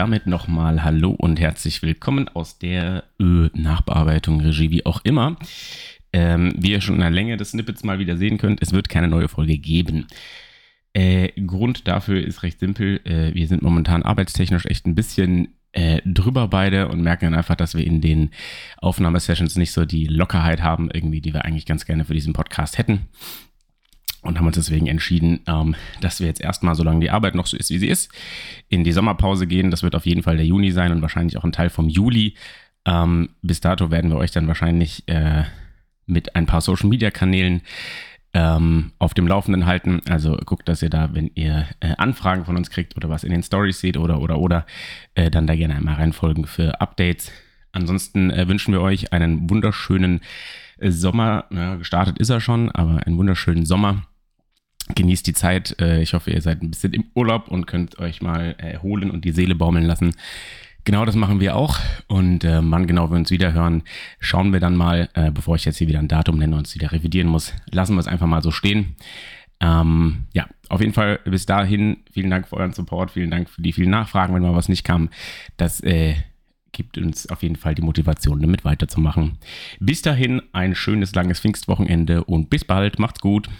damit nochmal Hallo und herzlich willkommen aus der Ö-Nachbearbeitung, Regie, wie auch immer. Ähm, wie ihr schon in der Länge des Snippets mal wieder sehen könnt, es wird keine neue Folge geben. Äh, Grund dafür ist recht simpel. Äh, wir sind momentan arbeitstechnisch echt ein bisschen äh, drüber beide und merken dann einfach, dass wir in den Aufnahmesessions nicht so die Lockerheit haben, irgendwie, die wir eigentlich ganz gerne für diesen Podcast hätten. Und haben uns deswegen entschieden, ähm, dass wir jetzt erstmal, solange die Arbeit noch so ist, wie sie ist, in die Sommerpause gehen. Das wird auf jeden Fall der Juni sein und wahrscheinlich auch ein Teil vom Juli. Ähm, bis dato werden wir euch dann wahrscheinlich äh, mit ein paar Social Media Kanälen ähm, auf dem Laufenden halten. Also guckt, dass ihr da, wenn ihr äh, Anfragen von uns kriegt oder was in den Stories seht oder oder oder, äh, dann da gerne einmal reinfolgen für Updates. Ansonsten äh, wünschen wir euch einen wunderschönen äh, Sommer. Ja, gestartet ist er schon, aber einen wunderschönen Sommer. Genießt die Zeit. Äh, ich hoffe, ihr seid ein bisschen im Urlaub und könnt euch mal erholen und die Seele baumeln lassen. Genau das machen wir auch. Und äh, wann genau wir uns wieder hören, schauen wir dann mal, äh, bevor ich jetzt hier wieder ein Datum nenne und es wieder revidieren muss, lassen wir es einfach mal so stehen. Ähm, ja, auf jeden Fall bis dahin, vielen Dank für euren Support, vielen Dank für die vielen Nachfragen, wenn mal was nicht kam. Das äh, gibt uns auf jeden Fall die Motivation, damit weiterzumachen. Bis dahin ein schönes, langes Pfingstwochenende und bis bald. Macht's gut.